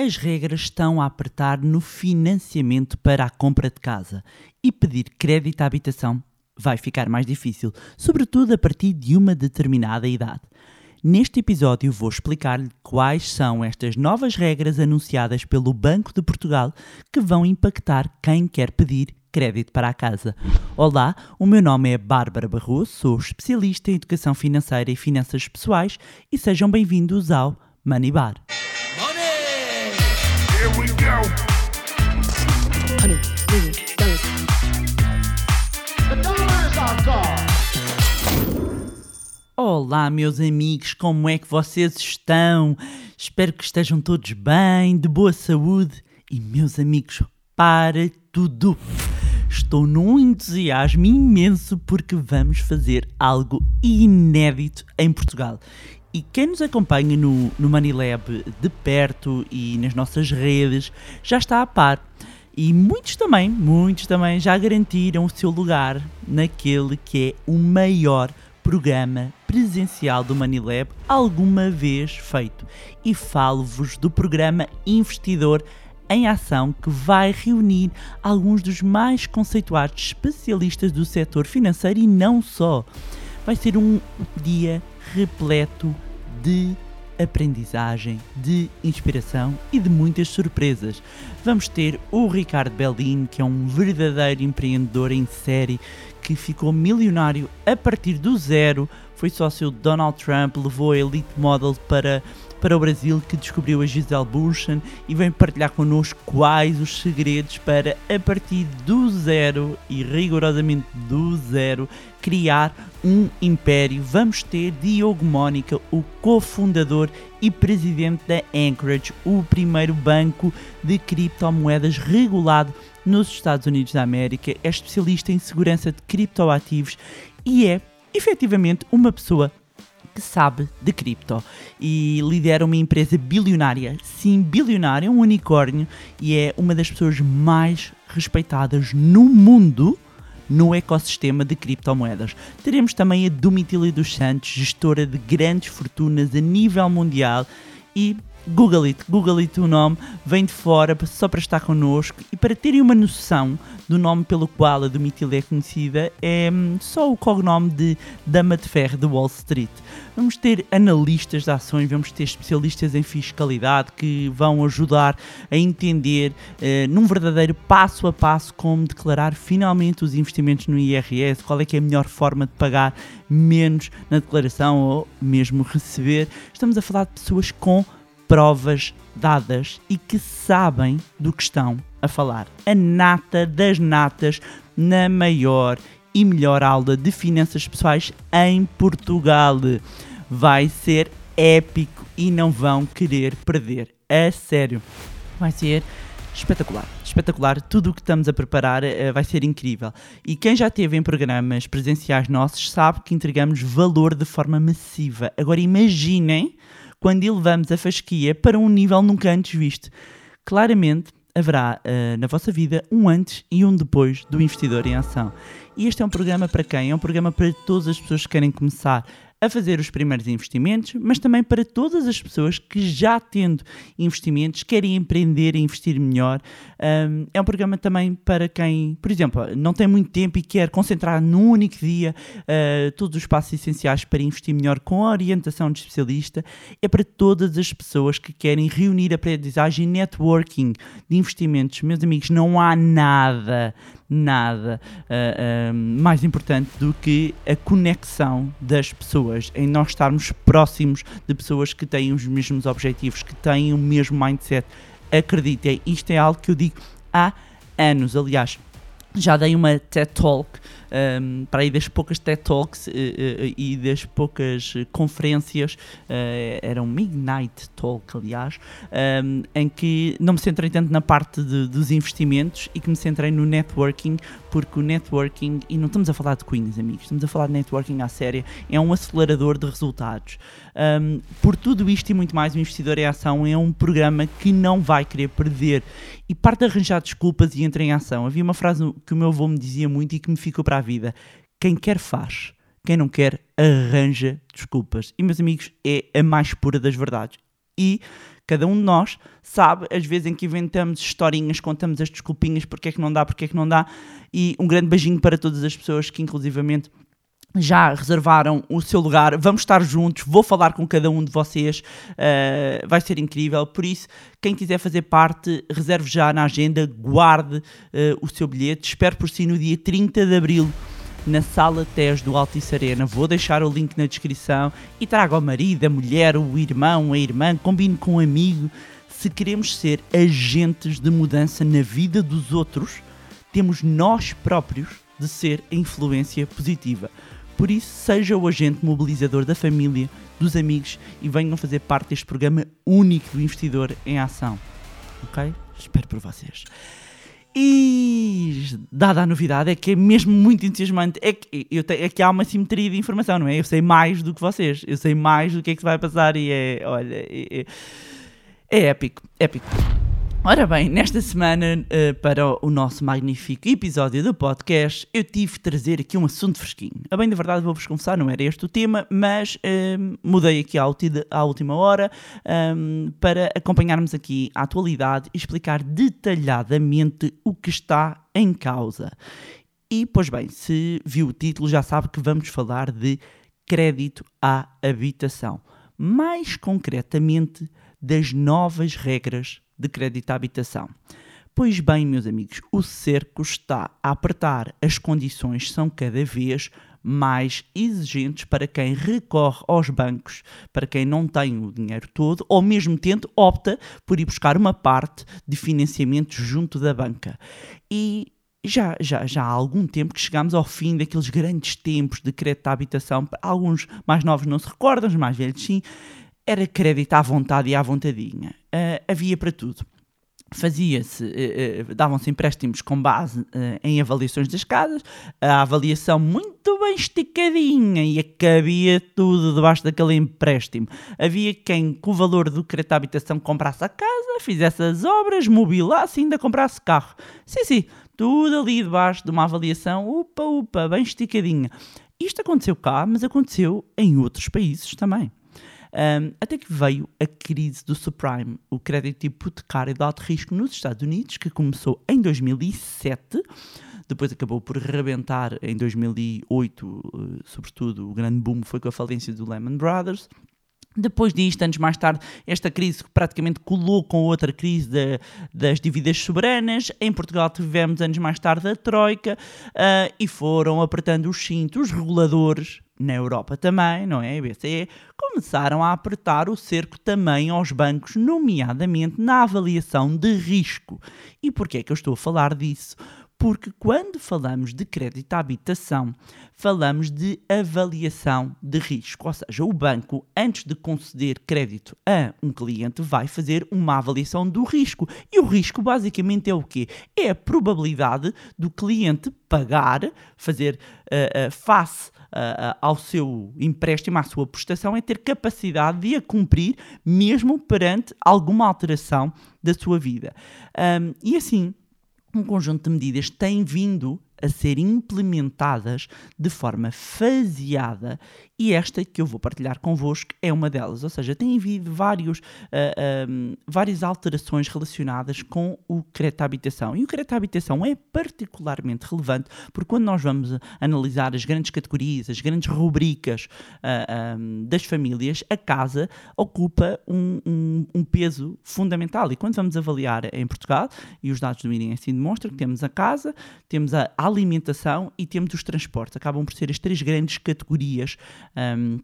as regras estão a apertar no financiamento para a compra de casa e pedir crédito à habitação vai ficar mais difícil, sobretudo a partir de uma determinada idade. Neste episódio vou explicar-lhe quais são estas novas regras anunciadas pelo Banco de Portugal que vão impactar quem quer pedir crédito para a casa. Olá, o meu nome é Bárbara Barroso, sou especialista em educação financeira e finanças pessoais e sejam bem-vindos ao Money Bar. Here we go. Honey, million dollars. The. Olá, meus amigos, como é que vocês estão? Espero que estejam todos bem, de boa saúde. E, meus amigos, para tudo! Estou num entusiasmo imenso porque vamos fazer algo inédito em Portugal. E quem nos acompanha no, no Manilab de perto e nas nossas redes já está a par. E muitos também, muitos também já garantiram o seu lugar naquele que é o maior programa presencial do Manilab alguma vez feito. E falo-vos do programa Investidor em Ação que vai reunir alguns dos mais conceituados especialistas do setor financeiro e não só. Vai ser um dia repleto de aprendizagem, de inspiração e de muitas surpresas. Vamos ter o Ricardo Bellin, que é um verdadeiro empreendedor em série que ficou milionário a partir do zero, foi sócio de Donald Trump, levou a Elite Model para, para o Brasil, que descobriu a Gisele Bündchen e vem partilhar connosco quais os segredos para, a partir do zero e rigorosamente do zero, criar um império. Vamos ter Diogo Mónica, o cofundador e presidente da Anchorage, o primeiro banco de criptomoedas regulado nos Estados Unidos da América, é especialista em segurança de criptoativos e é efetivamente uma pessoa que sabe de cripto e lidera uma empresa bilionária, sim, bilionária, um unicórnio e é uma das pessoas mais respeitadas no mundo no ecossistema de criptomoedas. Teremos também a Domitila dos Santos, gestora de grandes fortunas a nível mundial e Google it, Google it o nome, vem de fora só para estar connosco e para terem uma noção do nome pelo qual a Domitila é conhecida, é hum, só o cognome de Dama de Ferro de Wall Street. Vamos ter analistas de ações, vamos ter especialistas em fiscalidade que vão ajudar a entender eh, num verdadeiro passo a passo como declarar finalmente os investimentos no IRS, qual é que é a melhor forma de pagar menos na declaração ou mesmo receber. Estamos a falar de pessoas com provas dadas e que sabem do que estão a falar. A nata das natas na maior e melhor aula de finanças pessoais em Portugal. Vai ser épico e não vão querer perder. A sério. Vai ser espetacular. Espetacular. Tudo o que estamos a preparar eh, vai ser incrível. E quem já esteve em programas presenciais nossos sabe que entregamos valor de forma massiva. Agora imaginem quando elevamos a fasquia para um nível nunca antes visto. Claramente haverá uh, na vossa vida um antes e um depois do investidor em ação. E este é um programa para quem? É um programa para todas as pessoas que querem começar a fazer os primeiros investimentos, mas também para todas as pessoas que já tendo investimentos querem empreender e investir melhor. Um, é um programa também para quem, por exemplo, não tem muito tempo e quer concentrar num único dia uh, todos os passos essenciais para investir melhor com a orientação de especialista. É para todas as pessoas que querem reunir aprendizagem e networking de investimentos. Meus amigos, não há nada, nada uh, mais importante do que a conexão das pessoas, em nós estarmos próximos de pessoas que têm os mesmos objetivos, que têm o mesmo mindset. Acreditem, isto é algo que eu digo há anos. Aliás, já dei uma TED Talk, um, para aí das poucas TED Talks uh, uh, e das poucas conferências, uh, era um Midnight Talk, aliás, um, em que não me centrei tanto na parte de, dos investimentos e que me centrei no networking, porque o networking, e não estamos a falar de Queens, amigos, estamos a falar de networking à séria, é um acelerador de resultados. Um, por tudo isto e muito mais, o Investidor em Ação é um programa que não vai querer perder e parte de arranjar desculpas e entra em ação. Havia uma frase que o meu avô me dizia muito e que me ficou para a vida: quem quer faz, quem não quer arranja desculpas. E meus amigos, é a mais pura das verdades. E Cada um de nós sabe as vezes em que inventamos historinhas, contamos as desculpinhas, porque é que não dá, porque é que não dá. E um grande beijinho para todas as pessoas que, inclusivamente, já reservaram o seu lugar, vamos estar juntos, vou falar com cada um de vocês, uh, vai ser incrível. Por isso, quem quiser fazer parte, reserve já na agenda, guarde uh, o seu bilhete. Espero por si no dia 30 de abril na sala TES do Altice Arena. Vou deixar o link na descrição e traga o marido, a mulher, o irmão, a irmã, combine com um amigo. Se queremos ser agentes de mudança na vida dos outros, temos nós próprios de ser a influência positiva. Por isso, seja o agente mobilizador da família, dos amigos e venham fazer parte deste programa único do investidor em ação. Ok? Espero por vocês. E dada a novidade, é que é mesmo muito entusiasmante. É que, eu te, é que há uma simetria de informação, não é? Eu sei mais do que vocês, eu sei mais do que é que se vai passar e é, olha, é, é, é épico, épico. Ora bem, nesta semana, uh, para o nosso magnífico episódio do podcast, eu tive de trazer aqui um assunto fresquinho. A bem da verdade, vou-vos confessar, não era este o tema, mas uh, mudei aqui à, última hora um, para acompanharmos aqui a atualidade e explicar detalhadamente o que está em causa. E, pois bem, se viu o título, já sabe que vamos falar de crédito à habitação. Mais concretamente, das novas regras de crédito à habitação. Pois bem, meus amigos, o cerco está a apertar, as condições são cada vez mais exigentes para quem recorre aos bancos, para quem não tem o dinheiro todo, ou mesmo tendo, opta por ir buscar uma parte de financiamento junto da banca. E já, já, já há algum tempo que chegamos ao fim daqueles grandes tempos de crédito à habitação. Alguns mais novos não se recordam, os mais velhos sim era crédito à vontade e à vontadinha. Uh, havia para tudo. Fazia-se, uh, uh, davam-se empréstimos com base em avaliações das casas, a avaliação muito bem esticadinha e cabia tudo debaixo daquele empréstimo. Havia quem, com o valor do crédito à habitação, comprasse a casa, fizesse as obras, mobilasse e ainda comprasse carro. Sim, sim, tudo ali debaixo de uma avaliação, upa, upa, bem esticadinha. Isto aconteceu cá, mas aconteceu em outros países também. Um, até que veio a crise do subprime, o crédito hipotecário de alto risco nos Estados Unidos, que começou em 2007, depois acabou por rebentar em 2008, eh, sobretudo o grande boom foi com a falência do Lehman Brothers. Depois disto, anos mais tarde, esta crise praticamente colou com outra crise de, das dívidas soberanas. Em Portugal tivemos anos mais tarde a Troika uh, e foram apertando os cintos, os reguladores, na Europa também, não é? A BCE, começaram a apertar o cerco também aos bancos, nomeadamente na avaliação de risco. E porquê é que eu estou a falar disso? Porque quando falamos de crédito à habitação, falamos de avaliação de risco. Ou seja, o banco, antes de conceder crédito a um cliente, vai fazer uma avaliação do risco. E o risco basicamente é o quê? É a probabilidade do cliente pagar, fazer uh, uh, face uh, ao seu empréstimo, à sua prestação, é ter capacidade de a cumprir, mesmo perante alguma alteração da sua vida. Um, e assim, um conjunto de medidas tem vindo a ser implementadas de forma faseada e esta que eu vou partilhar convosco é uma delas. Ou seja, tem havido vários, uh, ah, um, várias alterações relacionadas com o crédito à habitação. E o crédito à habitação é particularmente relevante porque quando nós vamos analisar as grandes categorias, as grandes rubricas uh, ah, um, das famílias, a casa ocupa um, um, um, peso fundamental. E quando vamos avaliar em Portugal, e os dados do INE assim demonstram que temos a casa, temos a alimentação e temos os transportes. Acabam por ser as três grandes categorias. Um,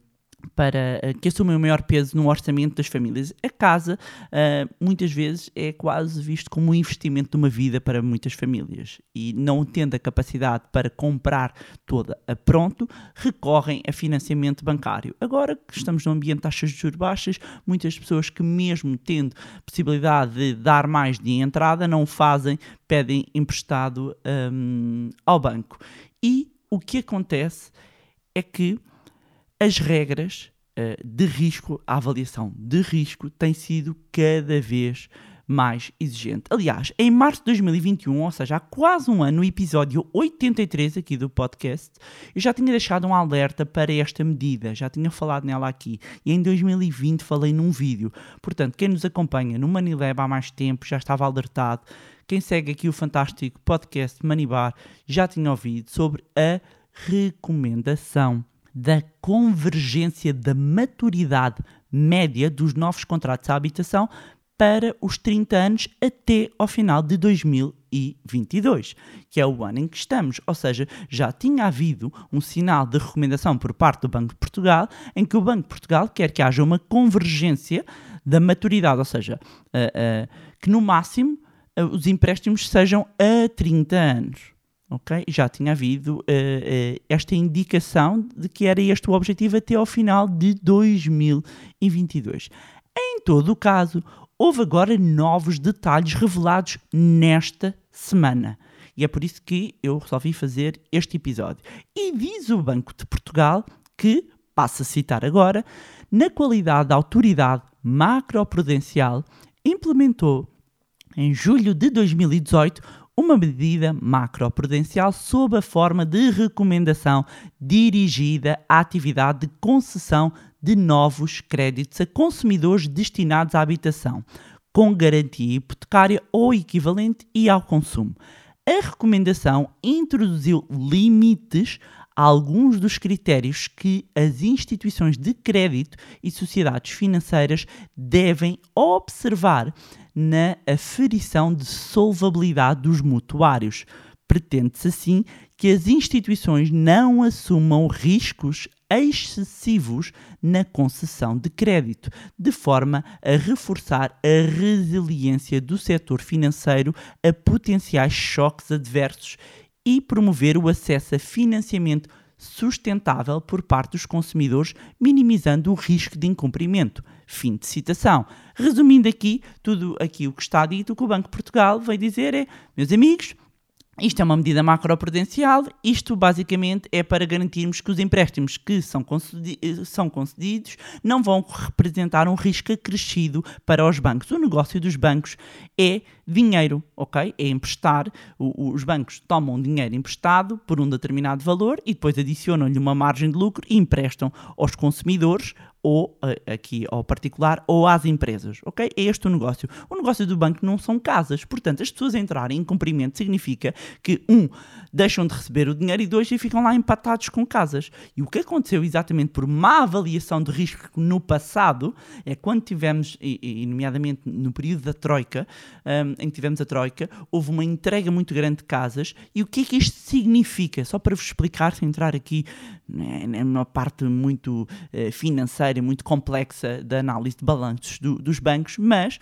para uh, que assumem o maior peso no orçamento das famílias. A casa, uh, muitas vezes, é quase visto como um investimento de uma vida para muitas famílias e, não tendo a capacidade para comprar toda a pronto, recorrem a financiamento bancário. Agora que estamos num ambiente de taxas de juros baixas, muitas pessoas que, mesmo tendo possibilidade de dar mais de entrada, não o fazem, pedem emprestado um, ao banco. E o que acontece é que as regras uh, de risco, a avaliação de risco tem sido cada vez mais exigente. Aliás, em março de 2021, ou seja, há quase um ano, no episódio 83 aqui do podcast, eu já tinha deixado um alerta para esta medida, já tinha falado nela aqui. E em 2020 falei num vídeo. Portanto, quem nos acompanha no Manilab há mais tempo já estava alertado. Quem segue aqui o fantástico podcast Manibar já tinha ouvido sobre a recomendação da convergência da maturidade média dos novos contratos à habitação para os 30 anos até ao final de 2022, que é o ano em que estamos. Ou seja, já tinha havido um sinal de recomendação por parte do Banco de Portugal, em que o Banco de Portugal quer que haja uma convergência da maturidade, ou seja, uh, uh, que no máximo uh, os empréstimos sejam a 30 anos. Já tinha havido esta indicação de que era este o objetivo até ao final de 2022. Em todo o caso, houve agora novos detalhes revelados nesta semana. E é por isso que eu resolvi fazer este episódio. E diz o Banco de Portugal que, passo a citar agora, na qualidade de autoridade macroprudencial, implementou em julho de 2018 uma medida macroprudencial sob a forma de recomendação dirigida à atividade de concessão de novos créditos a consumidores destinados à habitação, com garantia hipotecária ou equivalente e ao consumo. A recomendação introduziu limites alguns dos critérios que as instituições de crédito e sociedades financeiras devem observar na aferição de solvabilidade dos mutuários. Pretende-se assim que as instituições não assumam riscos excessivos na concessão de crédito, de forma a reforçar a resiliência do setor financeiro a potenciais choques adversos e promover o acesso a financiamento sustentável por parte dos consumidores, minimizando o risco de incumprimento. Fim de citação. Resumindo aqui, tudo aqui o que está dito, o que o Banco de Portugal vai dizer é, meus amigos, isto é uma medida macroprudencial, isto basicamente é para garantirmos que os empréstimos que são, concedi são concedidos não vão representar um risco acrescido para os bancos. O negócio dos bancos é dinheiro, ok? É emprestar. O, os bancos tomam dinheiro emprestado por um determinado valor e depois adicionam-lhe uma margem de lucro e emprestam aos consumidores ou aqui ao particular ou às empresas, ok? É este o negócio. O negócio do banco não são casas, portanto, as pessoas entrarem em cumprimento significa que, um, deixam de receber o dinheiro e dois, e ficam lá empatados com casas. E o que aconteceu exatamente por má avaliação de risco no passado é quando tivemos, e, nomeadamente no período da Troika, um, em que tivemos a Troika, houve uma entrega muito grande de casas. E o que é que isto significa? Só para vos explicar, sem entrar aqui né, numa parte muito uh, financeira muito complexa da análise de balanços do, dos bancos, mas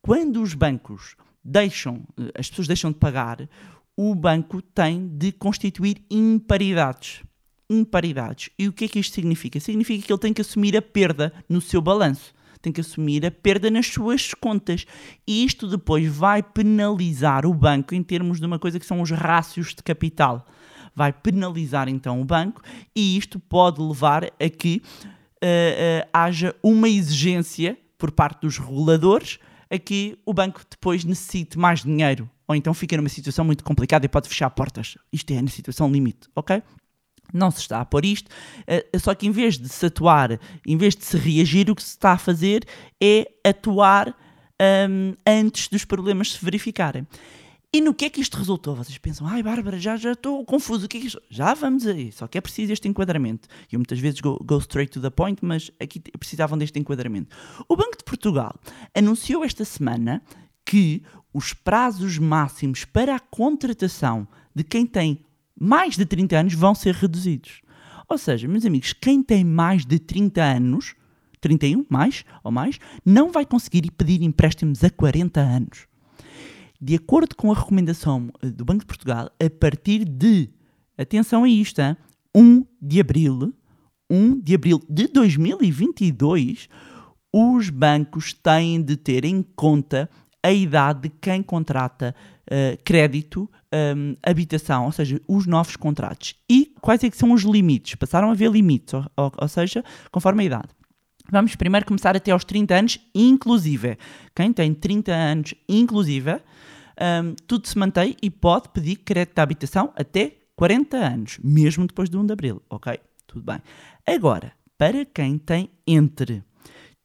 quando os bancos deixam, eh, as pessoas deixam de pagar, o banco tem de constituir imparidades. Imparidades. E o que é que isto significa? Significa que ele tem que assumir a perda no seu balanço. Tem que assumir a perda nas suas contas. E isto depois vai penalizar o banco em termos de uma coisa que são os rácios de capital. Vai penalizar então o banco e isto pode levar a que uh, haja uma exigência por parte dos reguladores a que o banco depois necessite mais dinheiro ou então fica numa situação muito complicada e pode fechar portas. Isto é na situação limite, ok? Não se está a pôr isto, uh, só que em vez de se atuar, em vez de se reagir, o que se está a fazer é atuar um, antes dos problemas se verificarem. E no que é que isto resultou? Vocês pensam, ai Bárbara, já já estou confuso, o que é que isto... Já vamos aí, só que é preciso este enquadramento. Eu muitas vezes go, go straight to the point, mas aqui precisavam deste enquadramento. O Banco de Portugal anunciou esta semana que os prazos máximos para a contratação de quem tem mais de 30 anos vão ser reduzidos. Ou seja, meus amigos, quem tem mais de 30 anos, 31 mais ou mais, não vai conseguir pedir empréstimos a 40 anos de acordo com a recomendação eh, do Banco de Portugal, a partir de, atenção a isto, 1 de abril, 1 de abril de 2022, os bancos têm de ter em conta a idade de quem contrata uh, crédito, um, ehm, habitação, ou seja, os novos contratos. E quais é que são os limites? Passaram a haver limites, ou, ou, ou seja, conforme a idade. Vamos primeiro começar até aos 30 anos, inclusive. Quem tem 30 anos, inclusive, hum, tudo se mantém e pode pedir crédito de habitação até 40 anos, mesmo depois de 1 de abril, ok? Tudo bem. Agora, para quem tem entre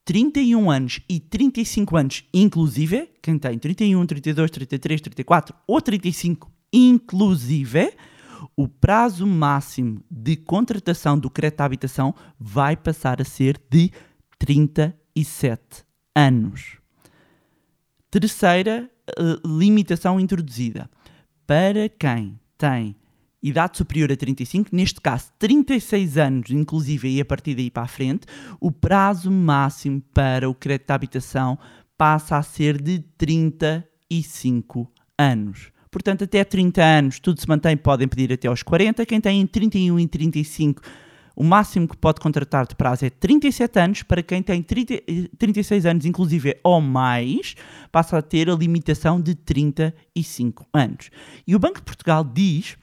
31 anos e 35 anos, inclusive, quem tem 31, 32, 33, 34 ou 35, inclusive, o prazo máximo de contratação do crédito de habitação vai passar a ser de 37 anos. Terceira eh, limitação introduzida. Para quem tem idade superior a 35, neste caso 36 anos, inclusive, e a partir daí para a frente, o prazo máximo para o crédito de habitação passa a ser de 35 anos. Portanto, até 30 anos tudo se mantém, podem pedir até aos 40. Quem tem 31 e 35, o máximo que pode contratar de prazo é 37 anos. Para quem tem 30, eh, 36 anos, inclusive ou mais, passa a ter a limitação de 35 anos. E o Banco de Portugal diz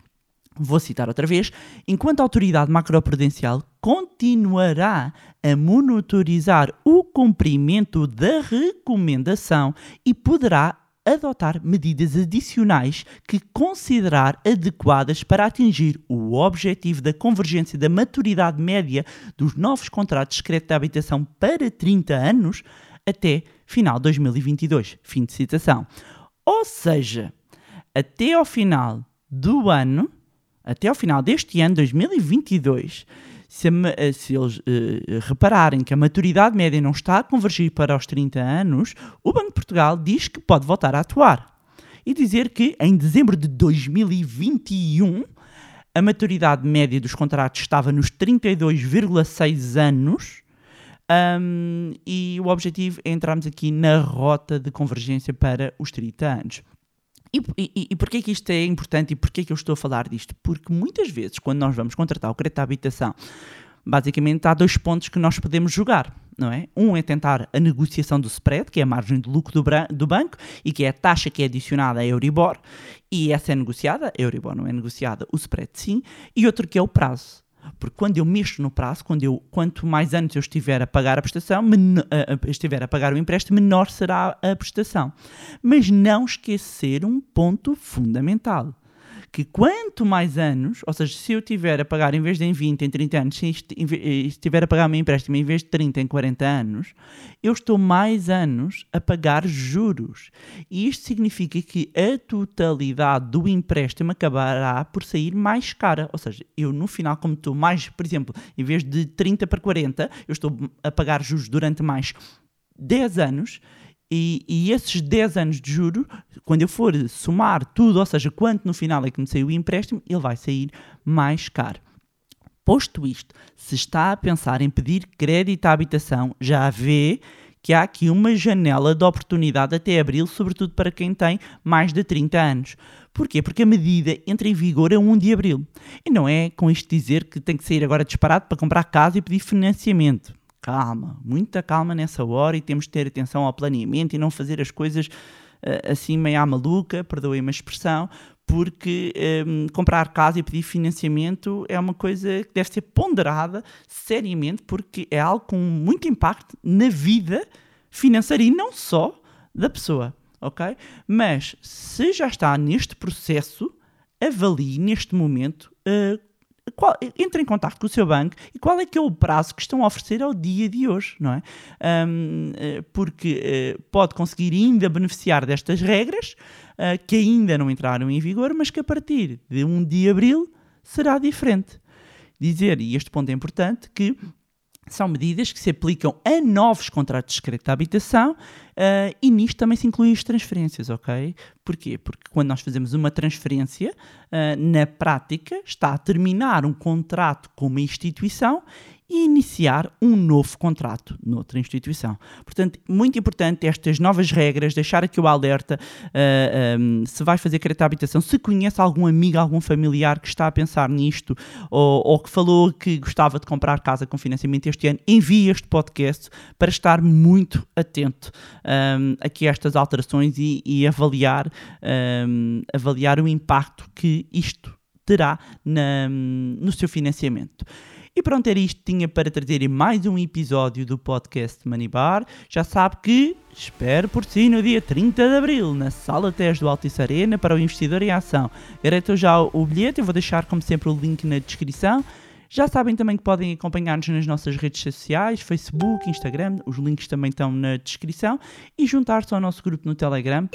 Vou citar outra vez. Enquanto a autoridade macroprudencial continuará a monitorizar o cumprimento da recomendação e poderá adotar medidas adicionais que considerar adequadas para atingir o objetivo da convergência da maturidade média dos novos contratos de crédito de habitação para 30 anos até final de 2022. Fim de citação. Ou seja, até ao final do ano, até ao final deste ano, 2022, se, eh, se eles eh, repararem que a maturidade média não está a convergir para os 30 anos, o Banco de Portugal diz que pode voltar a atuar. E dizer que em dezembro de 2021 a maturidade média dos contratos estava nos 32,6 anos. hum, e o objetivo é entrarmos aqui na rota de convergência para os 30 anos. E, e, e porquê que isto é importante e porquê que eu estou a falar disto? Porque muitas vezes, quando nós vamos contratar o crédito de habitação, basicamente há dois pontos que nós podemos jogar, não é? Um é tentar a negociação do spread, que é a margem de lucro do, do banco, e que é a taxa que é adicionada à Euribor, e essa é negociada, a Euribor não é negociada, o spread sim, e outro que é o prazo. Porque quando eu mexo no prazo, quando eu, quanto mais anos eu estiver a pagar a prestação, estiver a pagar o empréstimo, menor será a prestação. Mas não esquecer um ponto fundamental. Que quanto mais anos, ou seja, se eu estiver a pagar em vez de em 20, em 30 anos, se est- em ve- eh, estiver a pagar o meu empréstimo em vez de 30, em 40 anos, eu estou mais anos a pagar juros. E isto significa que a totalidade do empréstimo acabará por sair mais cara. Ou seja, eu no final, como estou mais, por exemplo, em vez de 30 para 40, eu estou a pagar juros durante mais 10 anos. E, e esses 10 anos de juro, quando eu for somar tudo, ou seja, quanto no final é que me saiu o empréstimo, ele vai sair mais caro. Posto isto, se está a pensar em pedir crédito à habitação, já vê que há aqui uma janela de oportunidade até abril, sobretudo para quem tem mais de 30 anos. Porquê? Porque a medida entra em vigor a 1 de abril. E não é com isto dizer que tem que sair agora disparado para comprar casa e pedir financiamento. Calma, muita calma nessa hora e temos de ter atenção ao planeamento e não fazer as coisas eh, assim meio à maluca, perdoem-me a expressão, porque hum, comprar casa e pedir financiamento é uma coisa que deve ser ponderada seriamente, porque é algo com muito impacto na vida financeira e não só da pessoa, ok? Mas se já está neste processo, avalie neste momento. eh, qual- entre em contato com o seu banco e qual é que é o prazo que estão a oferecer ao dia de hoje, não é? Hum, eh, porque eh, pode conseguir ainda beneficiar destas regras eh, que ainda não entraram em vigor, mas que a partir de 1 de abril será diferente. Dizer, e este ponto é importante, que são medidas que se aplicam a novos contratos de crédito de habitação ah, e nisto também se incluem as transferências, ok? Porquê? Porque quando nós fazemos uma transferência, ah, na prática está a terminar um contrato com uma instituição e iniciar um novo contrato noutra instituição. Portanto, muito importante estas novas regras, deixar aqui o alerta ah, um, se vai fazer crédito de habitação, se conhece algum amigo, algum familiar que está a pensar nisto ou, ou que falou que gostava de comprar casa com financiamento este ano, envie este podcast para estar muito atento um, aqui a estas alterações e, e avaliar, um, avaliar o impacto que isto terá na- no seu financiamento. E pronto, era isto que tinha para trazer mais um episódio do podcast Money Bar. Já sabe que espero por si no dia 30 de Abril, na Sala TES do Altice Arena, para o Investidor em Ação. Garanto já o bilhete, eu vou deixar como sempre o link na descrição. Já sabem também que podem acompanhar-nos nas nossas redes sociais, Facebook, Instagram, os links também estão na descrição, e juntar-se ao nosso grupo no Telegram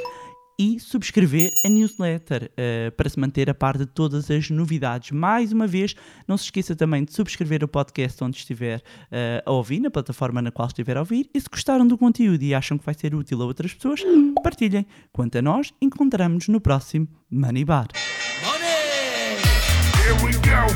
e subscrever a newsletter eh, para se manter a par de todas as novidades. Mais uma vez, não se esqueça também de subscrever o podcast onde estiver eh, a ouvir, na plataforma na qual estiver a ouvir, e se gostaram do conteúdo e acham que vai ser útil a outras pessoas, partilhem. Quanto a nós, encontramos no próximo Money Bar. Here we go.